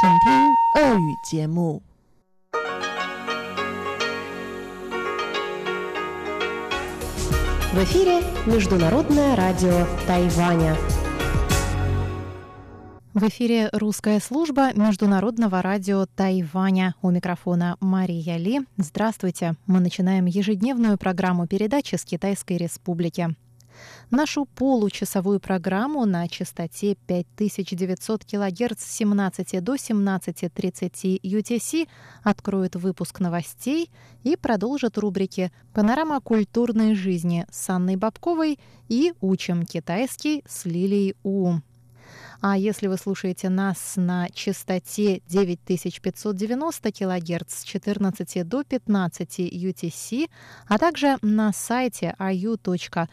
请听俄语节目。В эфире Международное радио Тайваня. В эфире русская служба Международного радио Тайваня. У микрофона Мария Ли. Здравствуйте. Мы начинаем ежедневную программу передачи с Китайской Республики. Нашу получасовую программу на частоте 5900 кГц с 17 до 17.30 UTC откроет выпуск новостей и продолжит рубрики «Панорама культурной жизни» с Анной Бабковой и «Учим китайский» с Лилией У. А если вы слушаете нас на частоте 9590 кГц с 14 до 15 UTC, а также на сайте ru.rti.org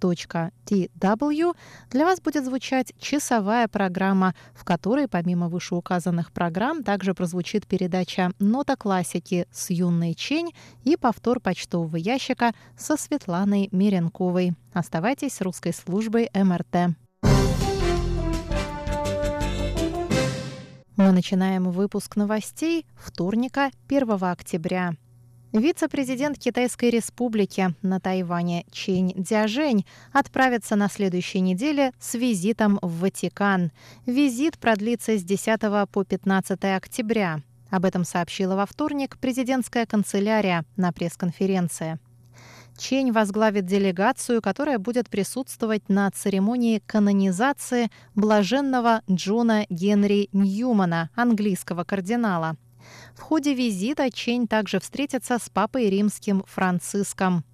tw для вас будет звучать часовая программа, в которой помимо вышеуказанных программ также прозвучит передача «Нота классики» с Юной Чень и повтор почтового ящика со Светланой Меренковой. Оставайтесь с русской службой МРТ. Мы начинаем выпуск новостей вторника, 1 октября. Вице-президент Китайской республики на Тайване Чень Дзяжень отправится на следующей неделе с визитом в Ватикан. Визит продлится с 10 по 15 октября. Об этом сообщила во вторник президентская канцелярия на пресс-конференции. Чень возглавит делегацию, которая будет присутствовать на церемонии канонизации блаженного Джона Генри Ньюмана, английского кардинала – в ходе визита Чень также встретится с папой римским Франциском.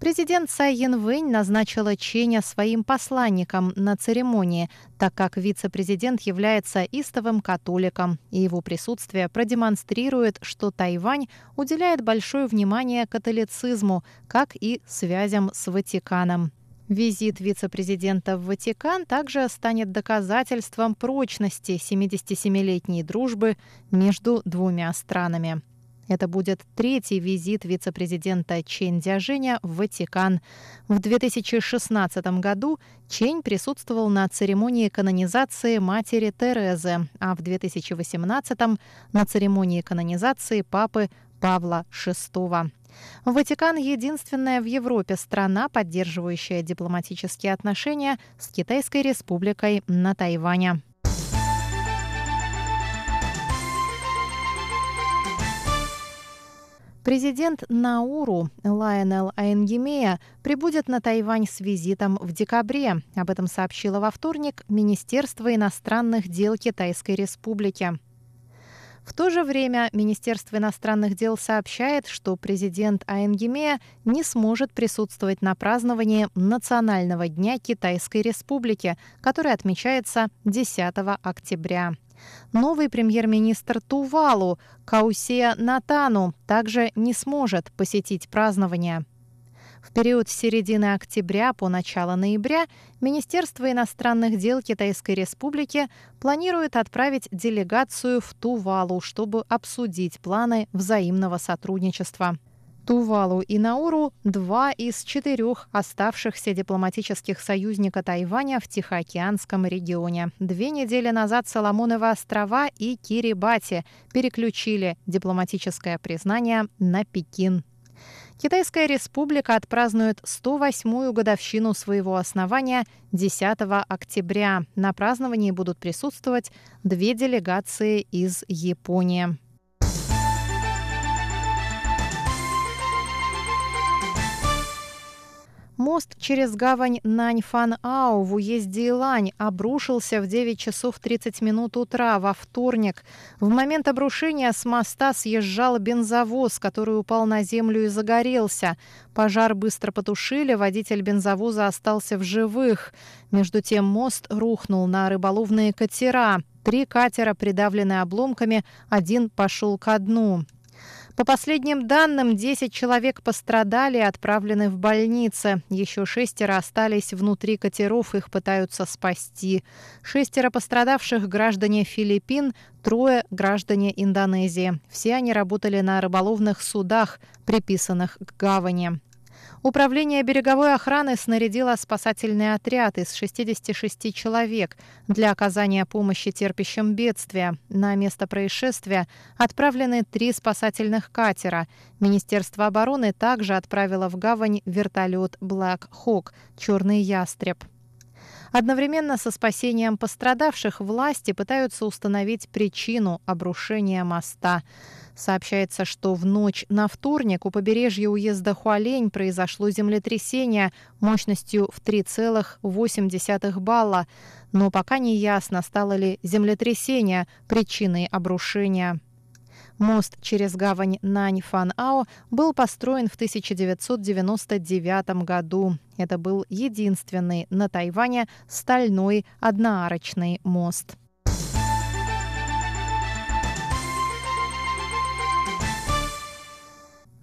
Президент Цай Янвэнь назначила Ченя своим посланником на церемонии, так как вице-президент является истовым католиком, и его присутствие продемонстрирует, что Тайвань уделяет большое внимание католицизму, как и связям с Ватиканом. Визит вице-президента в Ватикан также станет доказательством прочности 77-летней дружбы между двумя странами. Это будет третий визит вице-президента Чень Дзяжиня в Ватикан. В 2016 году Чень присутствовал на церемонии канонизации матери Терезы, а в 2018 на церемонии канонизации папы Павла VI. Ватикан – единственная в Европе страна, поддерживающая дипломатические отношения с Китайской республикой на Тайване. Президент Науру Лайонел Айнгемея прибудет на Тайвань с визитом в декабре. Об этом сообщило во вторник Министерство иностранных дел Китайской Республики. В то же время Министерство иностранных дел сообщает, что президент Аэнгемея не сможет присутствовать на праздновании Национального дня Китайской Республики, который отмечается 10 октября. Новый премьер-министр Тувалу Каусия Натану также не сможет посетить празднование. В период с середины октября по начало ноября Министерство иностранных дел Китайской Республики планирует отправить делегацию в Тувалу, чтобы обсудить планы взаимного сотрудничества. Тувалу и Науру – два из четырех оставшихся дипломатических союзника Тайваня в Тихоокеанском регионе. Две недели назад Соломоновы острова и Кирибати переключили дипломатическое признание на Пекин. Китайская республика отпразднует 108-ю годовщину своего основания 10 октября. На праздновании будут присутствовать две делегации из Японии. Мост через гавань Наньфан-Ау в уезде Илань обрушился в 9 часов 30 минут утра во вторник. В момент обрушения с моста съезжал бензовоз, который упал на землю и загорелся. Пожар быстро потушили, водитель бензовоза остался в живых. Между тем мост рухнул на рыболовные катера. Три катера придавлены обломками, один пошел ко дну. По последним данным, 10 человек пострадали и отправлены в больницы. Еще шестеро остались внутри катеров, их пытаются спасти. Шестеро пострадавших граждане Филиппин, трое граждане Индонезии. Все они работали на рыболовных судах, приписанных к гавани. Управление береговой охраны снарядило спасательный отряд из 66 человек для оказания помощи терпящим бедствия. На место происшествия отправлены три спасательных катера. Министерство обороны также отправило в гавань вертолет Black Hawk «Черный ястреб». Одновременно со спасением пострадавших власти пытаются установить причину обрушения моста. Сообщается, что в ночь на вторник у побережья уезда Хуалень произошло землетрясение мощностью в 3,8 балла, но пока не ясно, стало ли землетрясение причиной обрушения. Мост через гавань Нань-Фан-Ао был построен в 1999 году. Это был единственный на Тайване стальной одноарочный мост.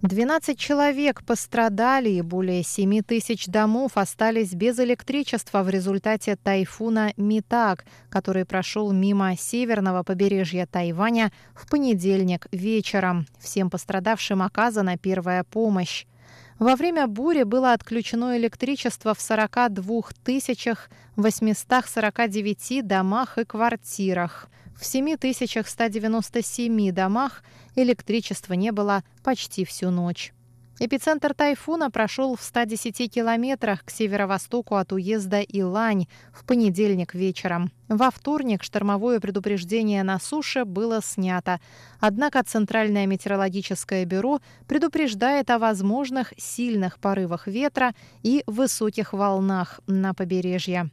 12 человек пострадали и более 7 тысяч домов остались без электричества в результате тайфуна Митак, который прошел мимо северного побережья Тайваня в понедельник вечером. Всем пострадавшим оказана первая помощь. Во время бури было отключено электричество в 42 849 домах и квартирах. В 7197 домах электричества не было почти всю ночь. Эпицентр тайфуна прошел в 110 километрах к северо-востоку от уезда Илань в понедельник вечером. Во вторник штормовое предупреждение на суше было снято. Однако Центральное метеорологическое бюро предупреждает о возможных сильных порывах ветра и высоких волнах на побережье.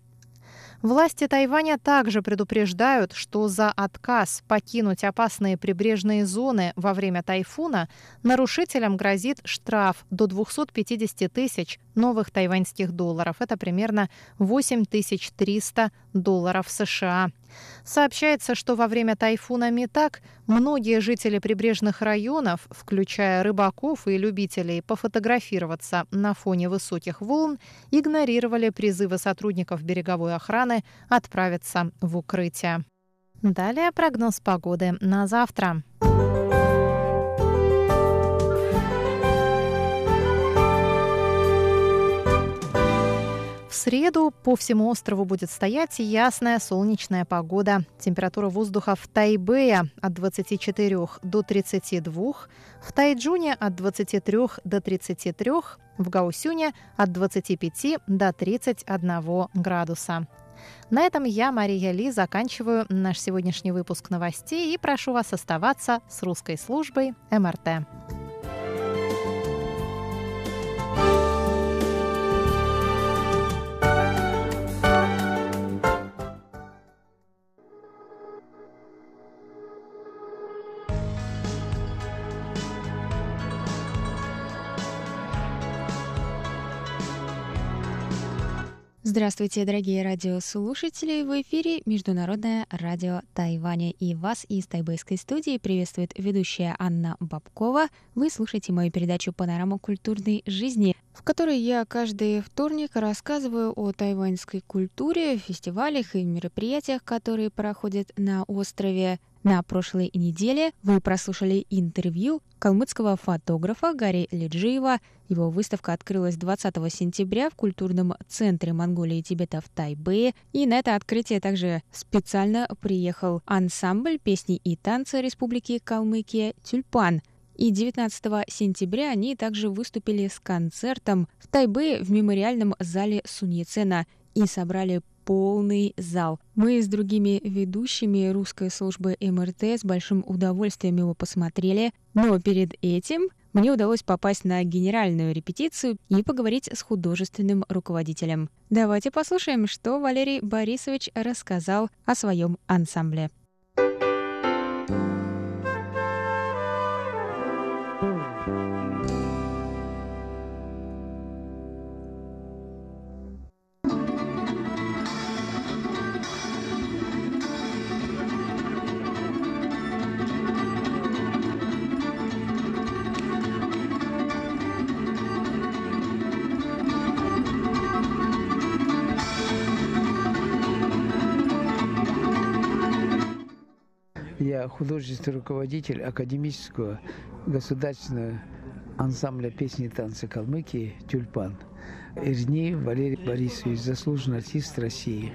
Власти Тайваня также предупреждают, что за отказ покинуть опасные прибрежные зоны во время тайфуна нарушителям грозит штраф до 250 тысяч новых тайваньских долларов. Это примерно 8300 долларов США. Сообщается, что во время тайфуна Митак многие жители прибрежных районов, включая рыбаков и любителей пофотографироваться на фоне высоких волн, игнорировали призывы сотрудников береговой охраны отправиться в укрытие. Далее прогноз погоды на завтра. Среду по всему острову будет стоять ясная солнечная погода. Температура воздуха в Тайбэе от 24 до 32, в Тайджуне от 23 до 33, в Гаусюне от 25 до 31 градуса. На этом я, Мария Ли, заканчиваю наш сегодняшний выпуск новостей и прошу вас оставаться с русской службой МРТ. Здравствуйте, дорогие радиослушатели! В эфире Международное радио Тайваня. И вас из тайбэйской студии приветствует ведущая Анна Бабкова. Вы слушаете мою передачу «Панорама культурной жизни», в которой я каждый вторник рассказываю о тайваньской культуре, фестивалях и мероприятиях, которые проходят на острове. На прошлой неделе вы прослушали интервью калмыцкого фотографа Гарри Лиджиева. Его выставка открылась 20 сентября в культурном центре Монголии и Тибета в Тайбэе. И на это открытие также специально приехал ансамбль песни и танца Республики Калмыкия «Тюльпан». И 19 сентября они также выступили с концертом в Тайбэе в мемориальном зале Суньецена и собрали полный зал. Мы с другими ведущими русской службы МРТ с большим удовольствием его посмотрели, но перед этим мне удалось попасть на генеральную репетицию и поговорить с художественным руководителем. Давайте послушаем, что Валерий Борисович рассказал о своем ансамбле. Художественный руководитель академического государственного ансамбля песни и танца Калмыкии «Тюльпан». Ирни Валерий Борисович, заслуженный артист России.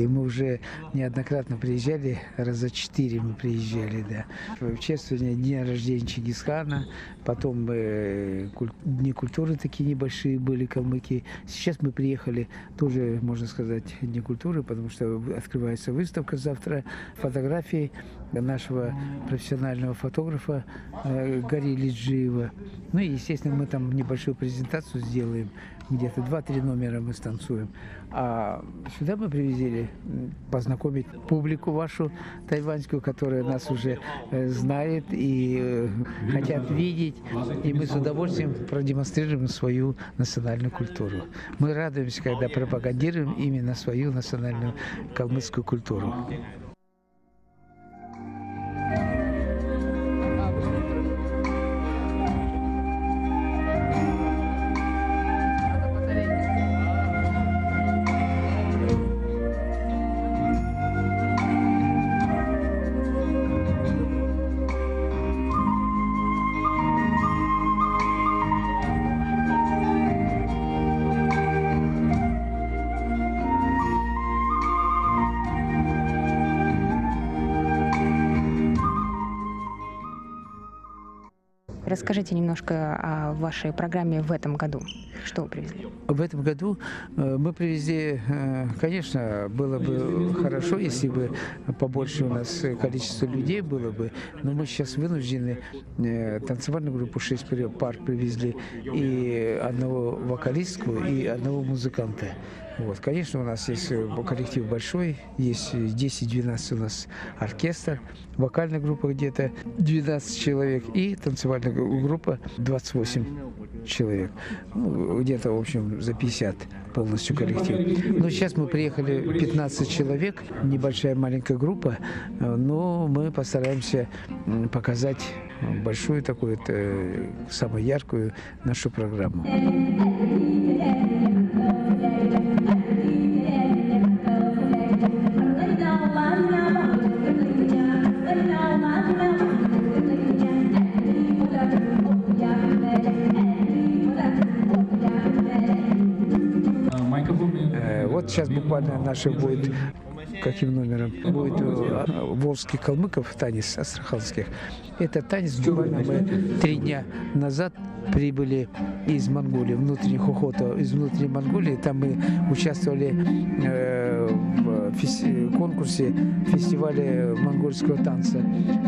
И мы уже неоднократно приезжали, раза четыре мы приезжали, да. В чествование дня рождения Чингисхана, потом э, куль... дни культуры такие небольшие были, калмыки. Сейчас мы приехали, тоже, можно сказать, дни культуры, потому что открывается выставка завтра фотографий нашего профессионального фотографа э, Гарри Лиджиева. Ну и, естественно, мы там небольшую презентацию сделаем, где-то два-три номера мы станцуем. А сюда мы привезли познакомить публику вашу тайваньскую, которая нас уже э, знает и э, хотят видеть. И мы с удовольствием продемонстрируем свою национальную культуру. Мы радуемся, когда пропагандируем именно свою национальную калмыцкую культуру. thank you Расскажите немножко о вашей программе в этом году. Что вы привезли? В этом году э, мы привезли, э, конечно, было бы хорошо, если бы побольше у нас количество людей было бы, но мы сейчас вынуждены э, танцевальную группу 6 пар привезли и одного вокалистку, и одного музыканта. Вот. Конечно, у нас есть коллектив большой, есть 10-12 у нас оркестр, вокальная группа где-то 12 человек и танцевальная группа 28 человек. Ну, где-то, в общем, за 50 полностью коллектив. Но сейчас мы приехали 15 человек, небольшая маленькая группа, но мы постараемся показать большую такую, самую яркую нашу программу. Сейчас буквально наша будет каким номером будет э, Волжский Калмыков танец астраханских. Это танец буквально мы три дня назад прибыли из Монголии, внутренних охота из внутренней Монголии. Там мы участвовали э, в конкурсе фестиваля монгольского танца.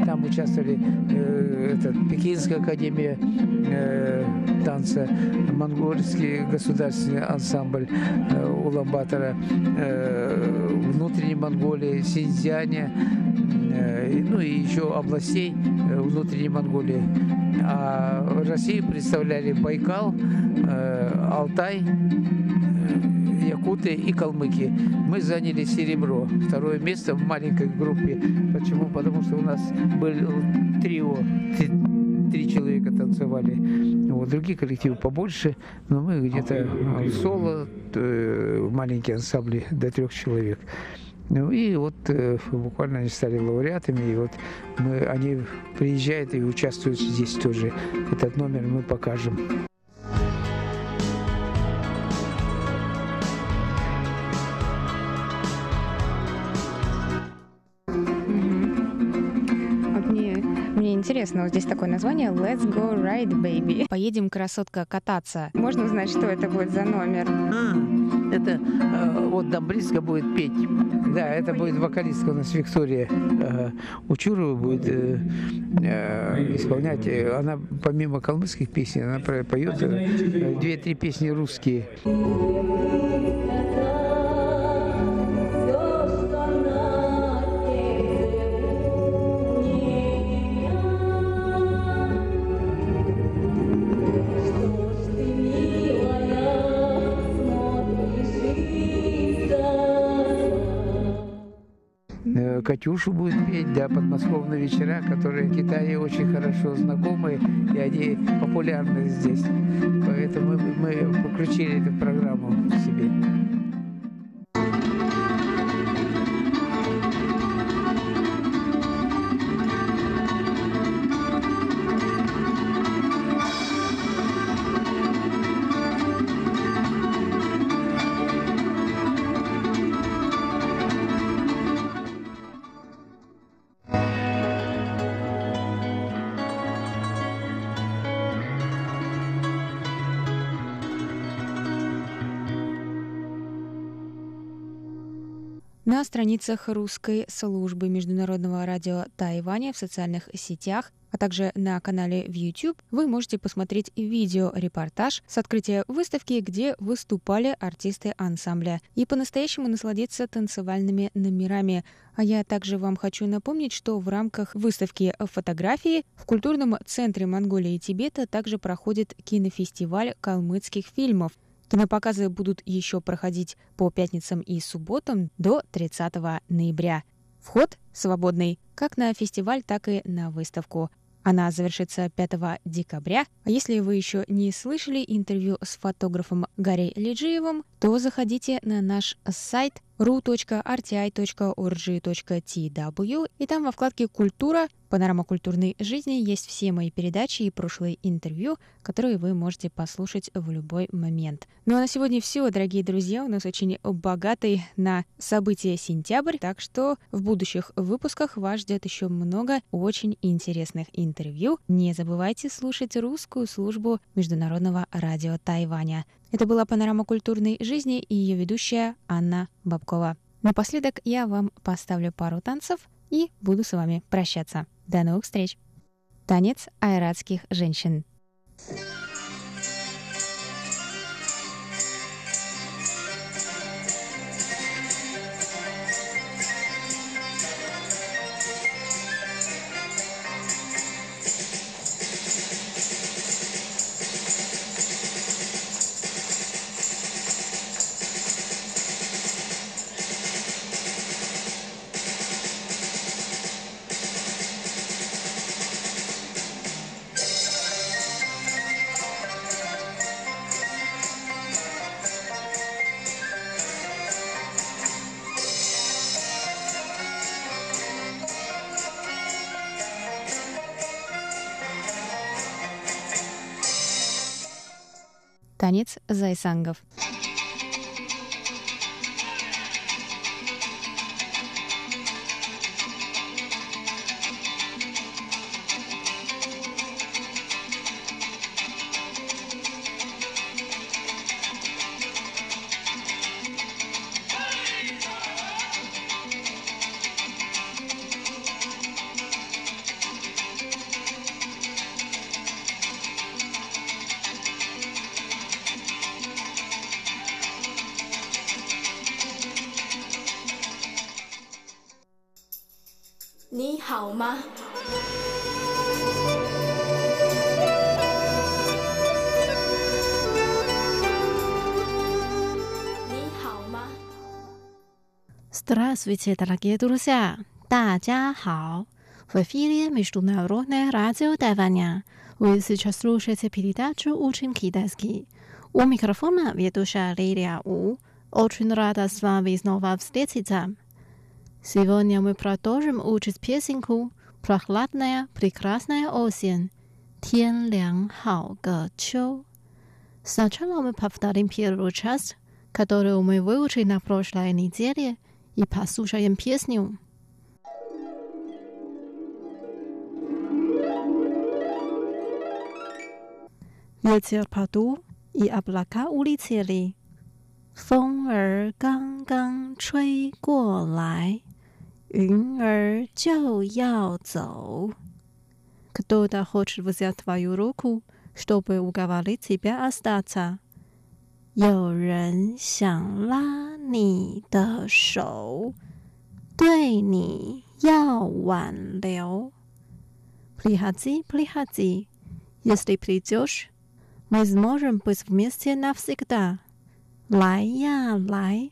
Там участвовали э, Пекинская академия э, танца, монгольский государственный ансамбль э, Улан-Батора, э, внутренней Монголии, Синьцзяне, ну и еще областей э, внутренней Монголии. А Россию представляли Байкал, э, Алтай, э, Якуты и Калмыки. Мы заняли серебро, второе место в маленькой группе. Почему? Потому что у нас был трио, три человека танцевали. Вот, другие коллективы побольше, но мы где-то соло, э, маленькие ансамбли до трех человек. Ну и вот э, буквально они стали лауреатами, и вот мы, они приезжают и участвуют здесь тоже. Этот номер мы покажем. интересно, вот здесь такое название Let's Go Ride Baby. Поедем, красотка, кататься. Можно узнать, что это будет за номер? А, это э, вот близко будет петь. Да, это будет вокалистка у нас Виктория э, Учурова будет э, э, исполнять. Она помимо калмыцких песен, она поет э, две-три песни русские. Катюшу будет петь, да, подмосковные вечера, которые в Китае очень хорошо знакомы, и они популярны здесь. Поэтому мы, мы включили эту программу себе. На страницах русской службы Международного радио Тайваня в социальных сетях, а также на канале в YouTube вы можете посмотреть видео-репортаж с открытия выставки, где выступали артисты ансамбля, и по-настоящему насладиться танцевальными номерами. А я также вам хочу напомнить, что в рамках выставки фотографии в культурном центре Монголии и Тибета также проходит кинофестиваль калмыцких фильмов. Кинопоказы будут еще проходить по пятницам и субботам до 30 ноября. Вход свободный как на фестиваль, так и на выставку. Она завершится 5 декабря. А если вы еще не слышали интервью с фотографом Гарри Лиджиевым, то заходите на наш сайт ru.rti.org.tw и там во вкладке «Культура» Панорама культурной жизни есть все мои передачи и прошлые интервью, которые вы можете послушать в любой момент. Ну а на сегодня все, дорогие друзья. У нас очень богатый на события сентябрь, так что в будущих выпусках вас ждет еще много очень интересных интервью. Не забывайте слушать русскую службу Международного радио Тайваня. Это была «Панорама культурной жизни» и ее ведущая Анна Бабкова. Напоследок я вам поставлю пару танцев и буду с вами прощаться. До новых встреч! Танец айратских женщин. Танец зайсангов. Здравствуйте, дорогие друзья! 大家好! В эфире Международное радио Тайваня. Вы сейчас слушаете передачу «Учим китайский». У микрофона ведущая Лилия У. Очень рада с вами снова встретиться. Сегодня мы продолжим учить песенку «Прохладная, прекрасная осень». 天凉好个秋. Сначала мы повторим первую часть, которую мы выучили на прошлой неделе – и послушаем песню. Ветер подул, и облака улетели. 风儿刚刚吹过来，云儿就要走。Кто-то хочет взять твою руку, чтобы уговорить тебя остаться. 有人想拉 你的手，对你要挽留。Приходи, приходи, если придешь, мы сможем быть вместе навсегда. 来呀来，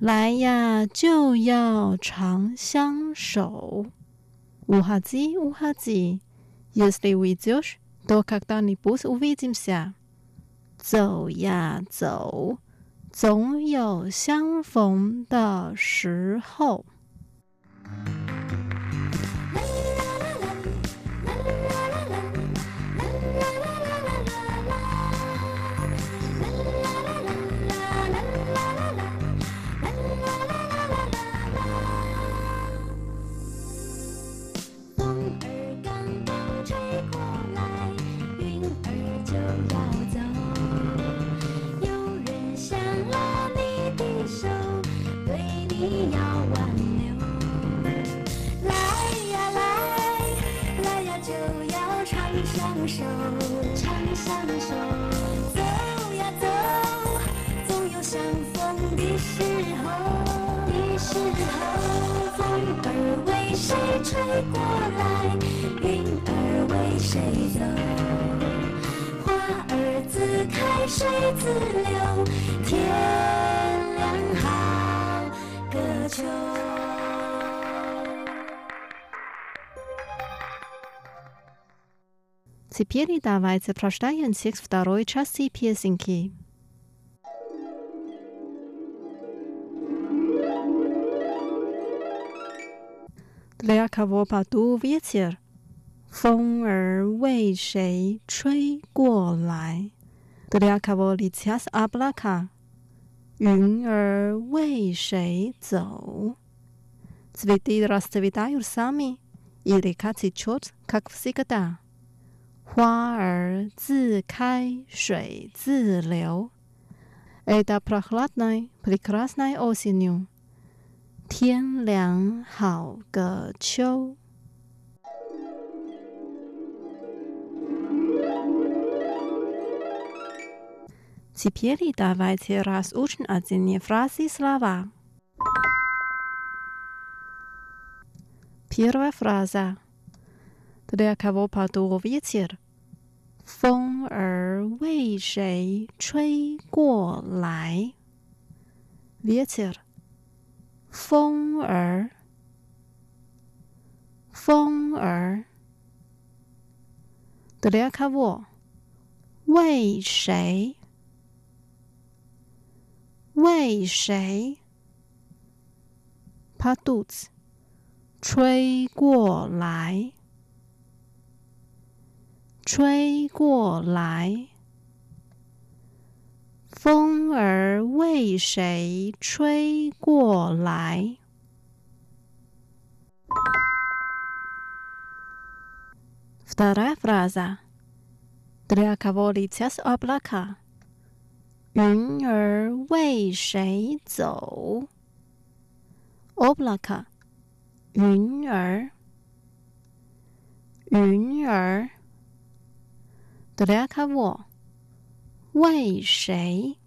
来呀就要长相守。Уходи, уходи, если уйдешь, то когда-нибудь увидимся. 走呀走， 总有相逢的时候。走呀走，总有相逢的时候。的时候，风儿为谁吹过来？云儿为谁走？花儿自开，水自流，天 Теперь давайте прочитаем текст второй части песенки. Для кого подул ветер? 风儿为谁吹过来？Для кого летят облака? 云儿为谁走？Цветы расцветают сами, и река течет, как всегда. 花儿自开，水自流。Это прохладной, прекрасной осенью. 天凉好个秋。Теперь давайте разучим отдельные фразы и слова. Первая фраза. Для кого подул ветер? 风儿为谁吹过来？Ветер，风儿，风儿。Для кого？为谁？为谁？Подуть，吹过来。 吹过来，风儿为谁吹过来？Вторая фраза. Для кого летят облака? 云儿为谁走？Облака，云儿，云儿。 Для кого？为谁？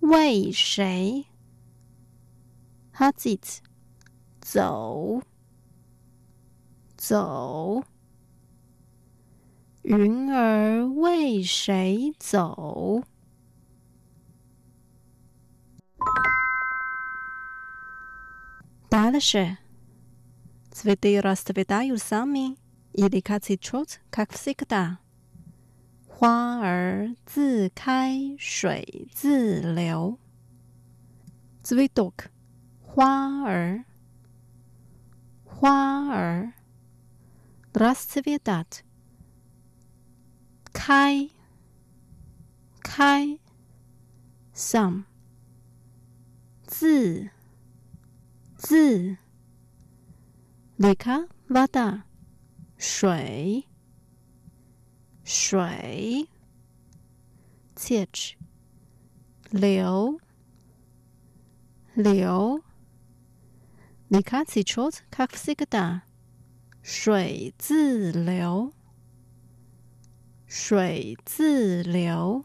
为谁？Ходить，走，走。云儿为谁走？Дальше. Цветы расцветают сами. или как цветет, как всегда. 花儿自开水自流。Цветок，花儿，花儿。Расцветает，开，开。Some，自，自。Лика вода。Лика 水，水，ch，流，流，你开始抽？卡夫西格达，水自流，水自流，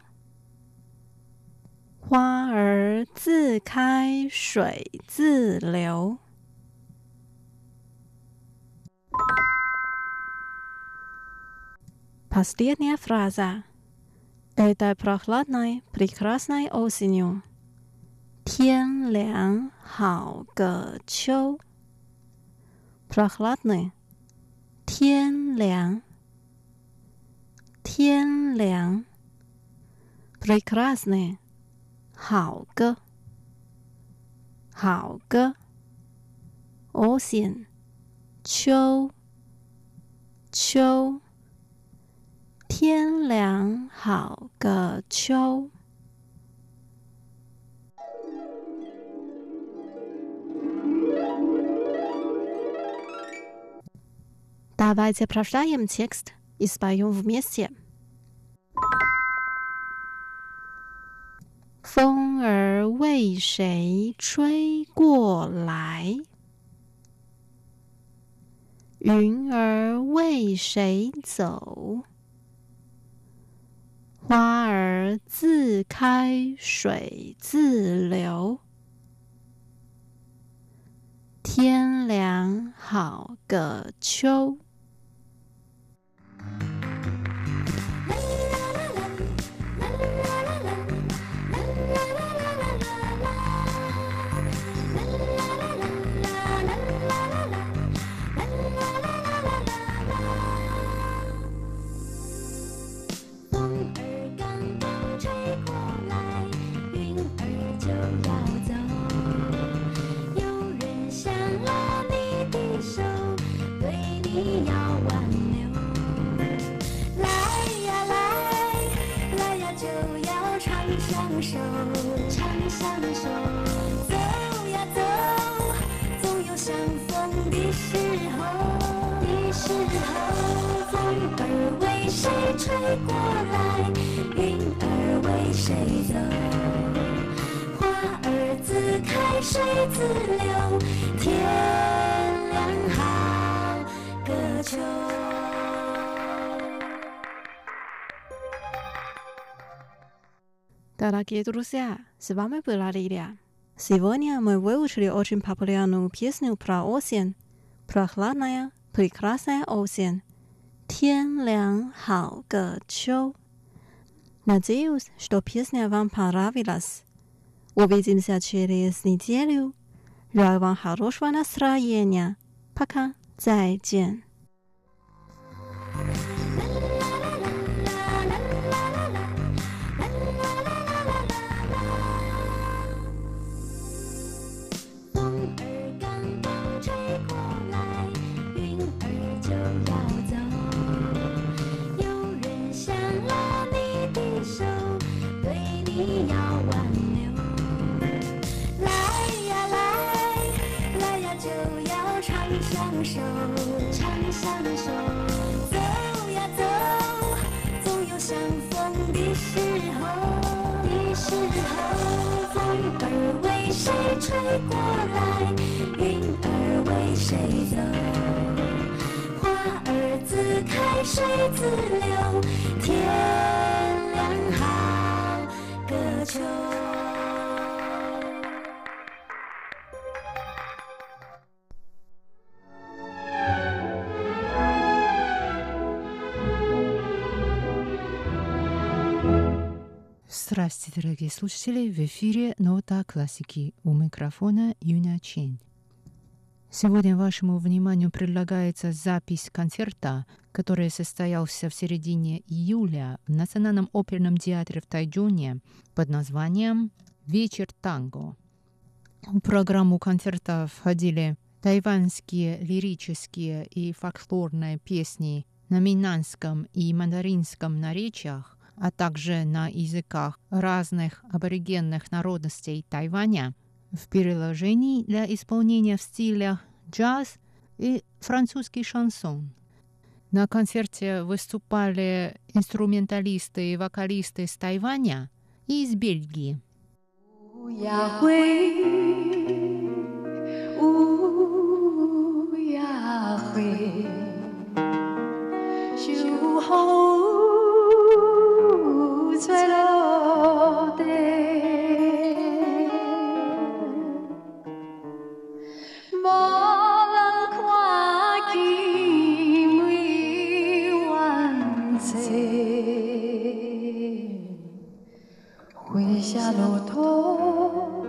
花儿自开，水自流。Последняя фраза. Этой прохладной, прекрасной осенью. 天凉好个秋。Прохладный. 天凉。天凉。Прекрасный. 好个。好个。Осень. 秋。秋。 天凉好个秋。Dawaj se prošlaým text, jsme jen v měsí. 风儿为谁吹过来？云儿为谁走？花儿自开水自流。天凉好个秋。吹过来，云儿为谁走？花儿自开水自流，天凉好个秋。 Дорогие друзья, с вами была Лилия. Сегодня мы выучили очень популярную песню про осень. Прохладная, прекрасная осень. 天凉好个秋. Надеюсь, что песня вам понравилась. Увидимся через неделю. Желаю вам хорошего настроения. Пока. 再见。 唱首走呀走，总有相逢的时候。风儿为谁吹过来？云儿为谁走？花儿自开水自流。天亮好个秋。Здравствуйте, дорогие слушатели! В эфире «Нота классики» у микрофона Юна Чин. Сегодня вашему вниманию предлагается запись концерта, который состоялся в середине июля в Национальном оперном театре в Тайджуне под названием «Вечер танго». В программу концерта входили тайваньские лирические и фольклорные песни на минанском и мандаринском наречиях, а также на языках разных аборигенных народностей Тайваня в переложении для исполнения в стилях джаз и французский шансон. На концерте выступали инструменталисты и вокалисты из Тайваня и из Бельгии. 乌鸦会， 下路途，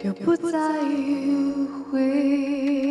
就不再迂回。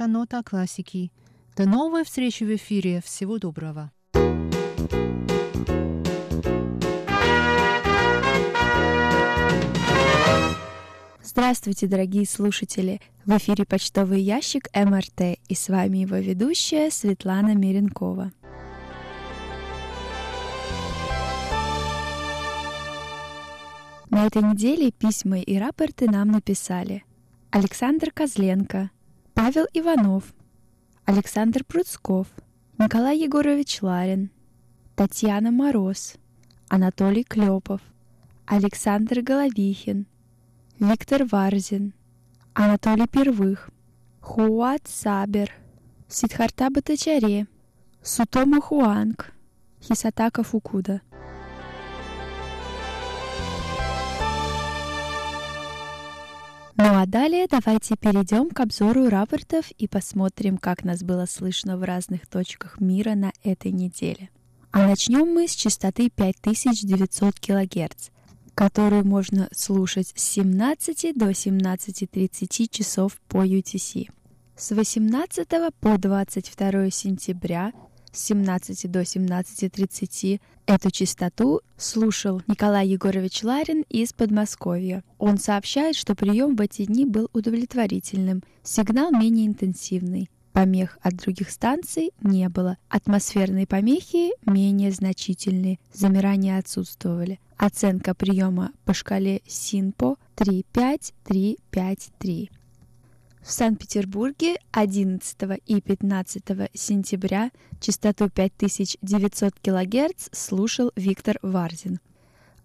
Передача «Нота классики». До новой встречи в эфире. Всего доброго. Здравствуйте, дорогие слушатели! В эфире почтовый ящик МРТ и с вами его ведущая Светлана Меренкова. На этой неделе письма и рапорты нам написали Александр Козленко, Павел Иванов, Александр Пруцков, Николай Егорович Ларин, Татьяна Мороз, Анатолий Клепов, Александр Головихин, Виктор Варзин, Анатолий Первых, Хуат Сабер, Сидхарта Батачаре, Сутома Хуанг, Хисатака Фукуда. Ну а далее давайте перейдем к обзору рапортов и посмотрим, как нас было слышно в разных точках мира на этой неделе. А начнем мы с частоты 5900 кГц, которую можно слушать с 17 до 17.30 часов по UTC. С 18 по 22 сентября с 17 до 17.30 эту частоту слушал Николай Егорович Ларин из Подмосковья. Он сообщает, что прием в эти дни был удовлетворительным, сигнал менее интенсивный. Помех от других станций не было. Атмосферные помехи менее значительные, замирания отсутствовали. Оценка приема по шкале СИНПО 35353. В Санкт-Петербурге 11 и 15 сентября частоту 5900 кГц слушал Виктор Варзин.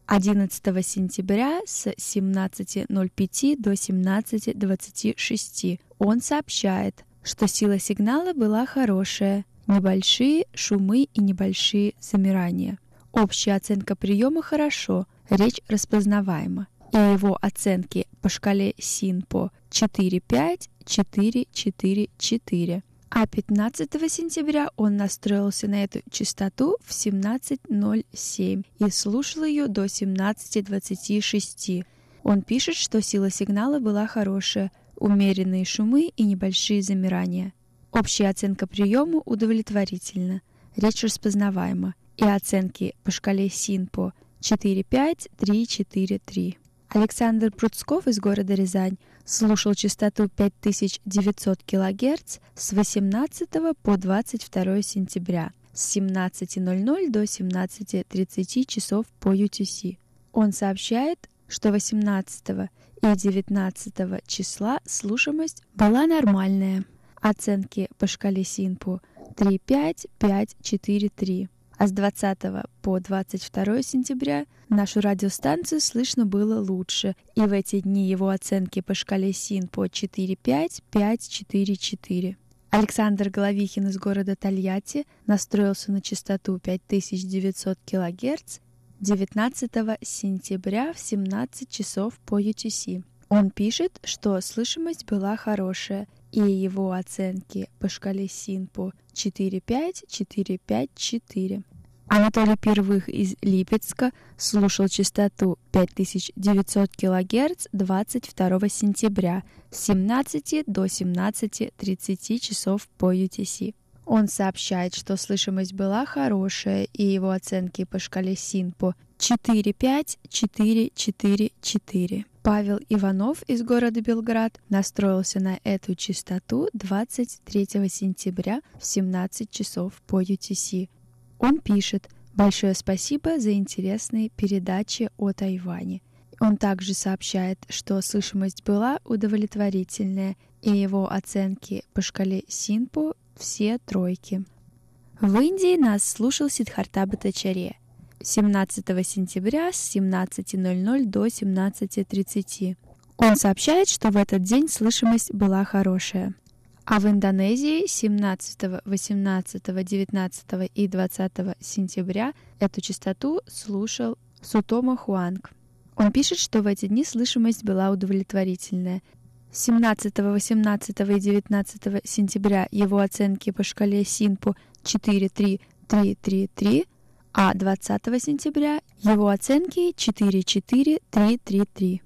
11 сентября с 17.05 до 17.26 он сообщает, что сила сигнала была хорошая, небольшие шумы и небольшие замирания. Общая оценка приема хорошо, речь распознаваема и его оценки по шкале СИНПО 4-5-4-4-4. А 15 сентября он настроился на эту частоту в 17.07 и слушал ее до 17.26. Он пишет, что сила сигнала была хорошая, умеренные шумы и небольшие замирания. Общая оценка приему удовлетворительна, речь распознаваема, и оценки по шкале СИНПО 4-5-3-4-3. Александр Пруцков из города Рязань слушал частоту 5900 кГц с 18 по 22 сентября с 17.00 до 17.30 часов по UTC. Он сообщает, что 18 и 19 числа слушаемость была нормальная. Оценки по шкале СИНПУ 3.5, 5, 4, 3 а с 20 по 22 сентября нашу радиостанцию слышно было лучше, и в эти дни его оценки по шкале СИН по 4.5, 5.4.4. Александр Головихин из города Тольятти настроился на частоту 5900 кГц 19 сентября в 17 часов по UTC. Он пишет, что слышимость была хорошая, и его оценки по шкале СИНПО 4-5, 4-5, 4. Анатолий Первых из Липецка слушал частоту 5900 кГц 22 сентября с 17 до 17.30 часов по UTC. Он сообщает, что слышимость была хорошая, и его оценки по шкале СИНПО 4-5, 4-4-4. Павел Иванов из города Белград настроился на эту частоту 23 сентября в 17 часов по UTC. Он пишет «Большое спасибо за интересные передачи о Тайване». Он также сообщает, что слышимость была удовлетворительная, и его оценки по шкале Синпо все тройки. В Индии нас слушал Сидхарта Батачаре – 17 сентября с 17.00 до 17.30. Он сообщает, что в этот день слышимость была хорошая. А в Индонезии 17, 18, 19 и 20 сентября эту частоту слушал Сутома Хуанг. Он пишет, что в эти дни слышимость была удовлетворительная. 17, 18 и 19 сентября его оценки по шкале Синпу 4-3-3-3-3, а 20 сентября его оценки 4-4-3-3-3.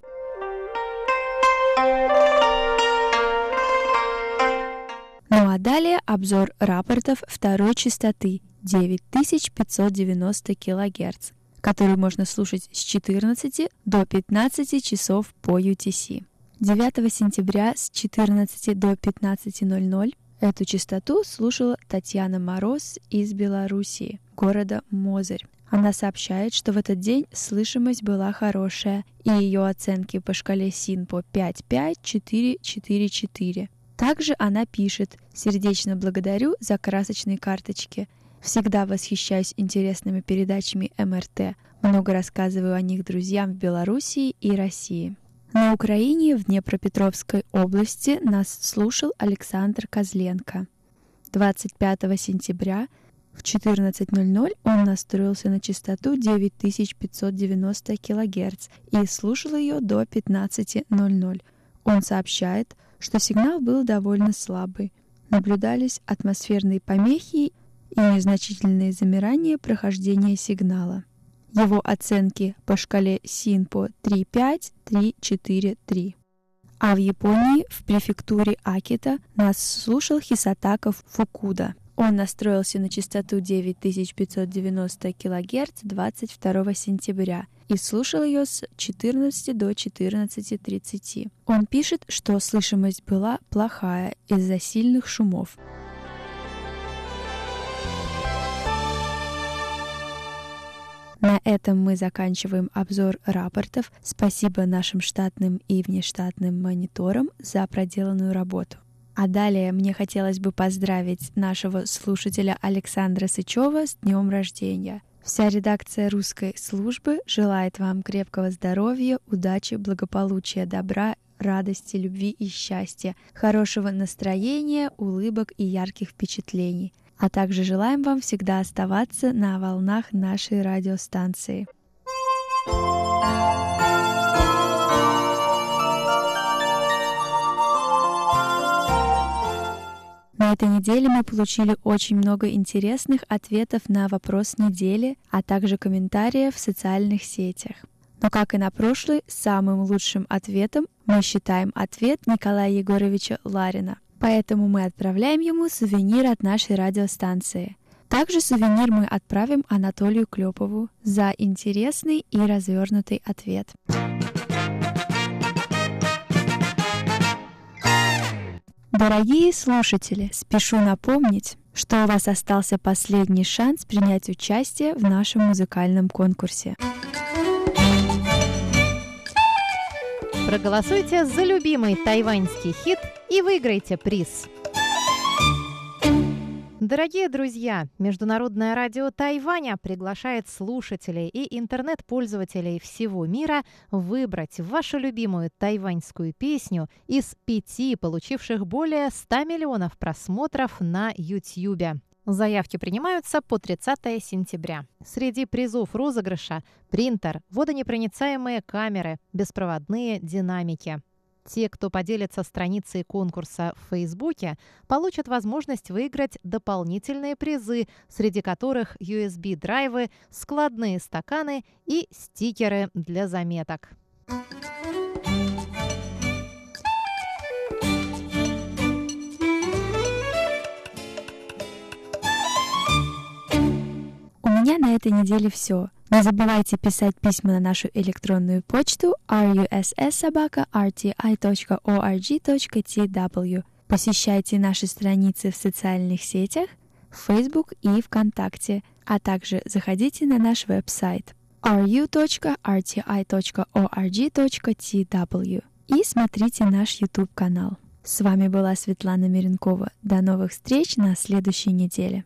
Ну а далее обзор рапортов второй частоты 9590 кГц, который можно слушать с 14 до 15 часов по UTC. 9 сентября с 14 до 15.00 эту частоту слушала Татьяна Мороз из Белоруссии, города Мозырь. Она сообщает, что в этот день слышимость была хорошая, и ее оценки по шкале СИНПО 5-5-4-4-4. Также она пишет «Сердечно благодарю за красочные карточки. Всегда восхищаюсь интересными передачами МРТ. Много рассказываю о них друзьям в Белоруссии и России». На Украине в Днепропетровской области нас слушал Александр Козленко. 25 сентября в 14.00 он настроился на частоту 9590 кГц и слушал ее до 15.00. Он сообщает, что сигнал был довольно слабый. Наблюдались атмосферные помехи и незначительные замирания прохождения сигнала. Его оценки по шкале СИНПО 3.5-3.4.3. А в Японии, в префектуре Акита, нас слушал Хисатаков Фукуда. Он настроился на частоту 9590 кГц 22 сентября и слушал ее с 14 до 14.30. Он пишет, что слышимость была плохая из-за сильных шумов. На этом мы заканчиваем обзор рапортов. Спасибо нашим штатным и внештатным мониторам за проделанную работу. А далее мне хотелось бы поздравить нашего слушателя Александра Сычева с днем рождения. Вся редакция русской службы желает вам крепкого здоровья, удачи, благополучия, добра, радости, любви и счастья, хорошего настроения, улыбок и ярких впечатлений. А также желаем вам всегда оставаться на волнах нашей радиостанции. На этой неделе мы получили очень много интересных ответов на вопрос недели, а также комментариев в социальных сетях. Но, как и на прошлый, самым лучшим ответом мы считаем ответ Николая Егоровича Ларина. Поэтому мы отправляем ему сувенир от нашей радиостанции. Также сувенир мы отправим Анатолию Клепову за интересный и развернутый ответ. Дорогие слушатели, спешу напомнить, что у вас остался последний шанс принять участие в нашем музыкальном конкурсе. Проголосуйте за любимый тайваньский хит и выиграйте приз. Дорогие друзья, Международное радио Тайваня приглашает слушателей и интернет-пользователей всего мира выбрать вашу любимую тайваньскую песню из пяти, получивших более 100 миллионов просмотров на YouTube. Заявки принимаются по 30 сентября. Среди призов розыгрыша – принтер, водонепроницаемые камеры, беспроводные динамики. Те, кто поделится страницей конкурса в Фейсбуке, получат возможность выиграть дополнительные призы, среди которых USB-драйвы, складные стаканы и стикеры для заметок. У меня на этой неделе все. Не забывайте писать письма на нашу электронную почту russsobaka.rti.org.tw. Посещайте наши страницы в социальных сетях, Facebook и ВКонтакте, а также заходите на наш веб-сайт ru.rti.org.tw и смотрите наш YouTube-канал. С вами была Светлана Миренкова. До новых встреч на следующей неделе.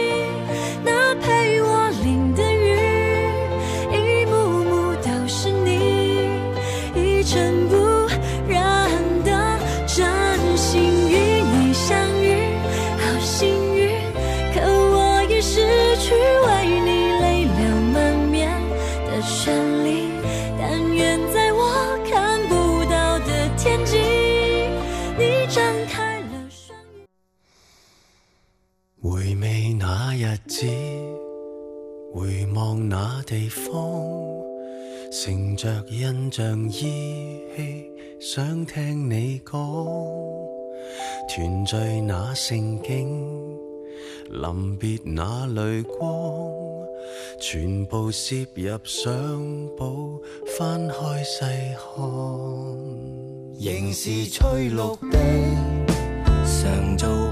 那日子回望那地方乘着印象依稀想听你讲团聚那盛景临别那泪光全部摄入相簿翻开细看仍是翠绿的常做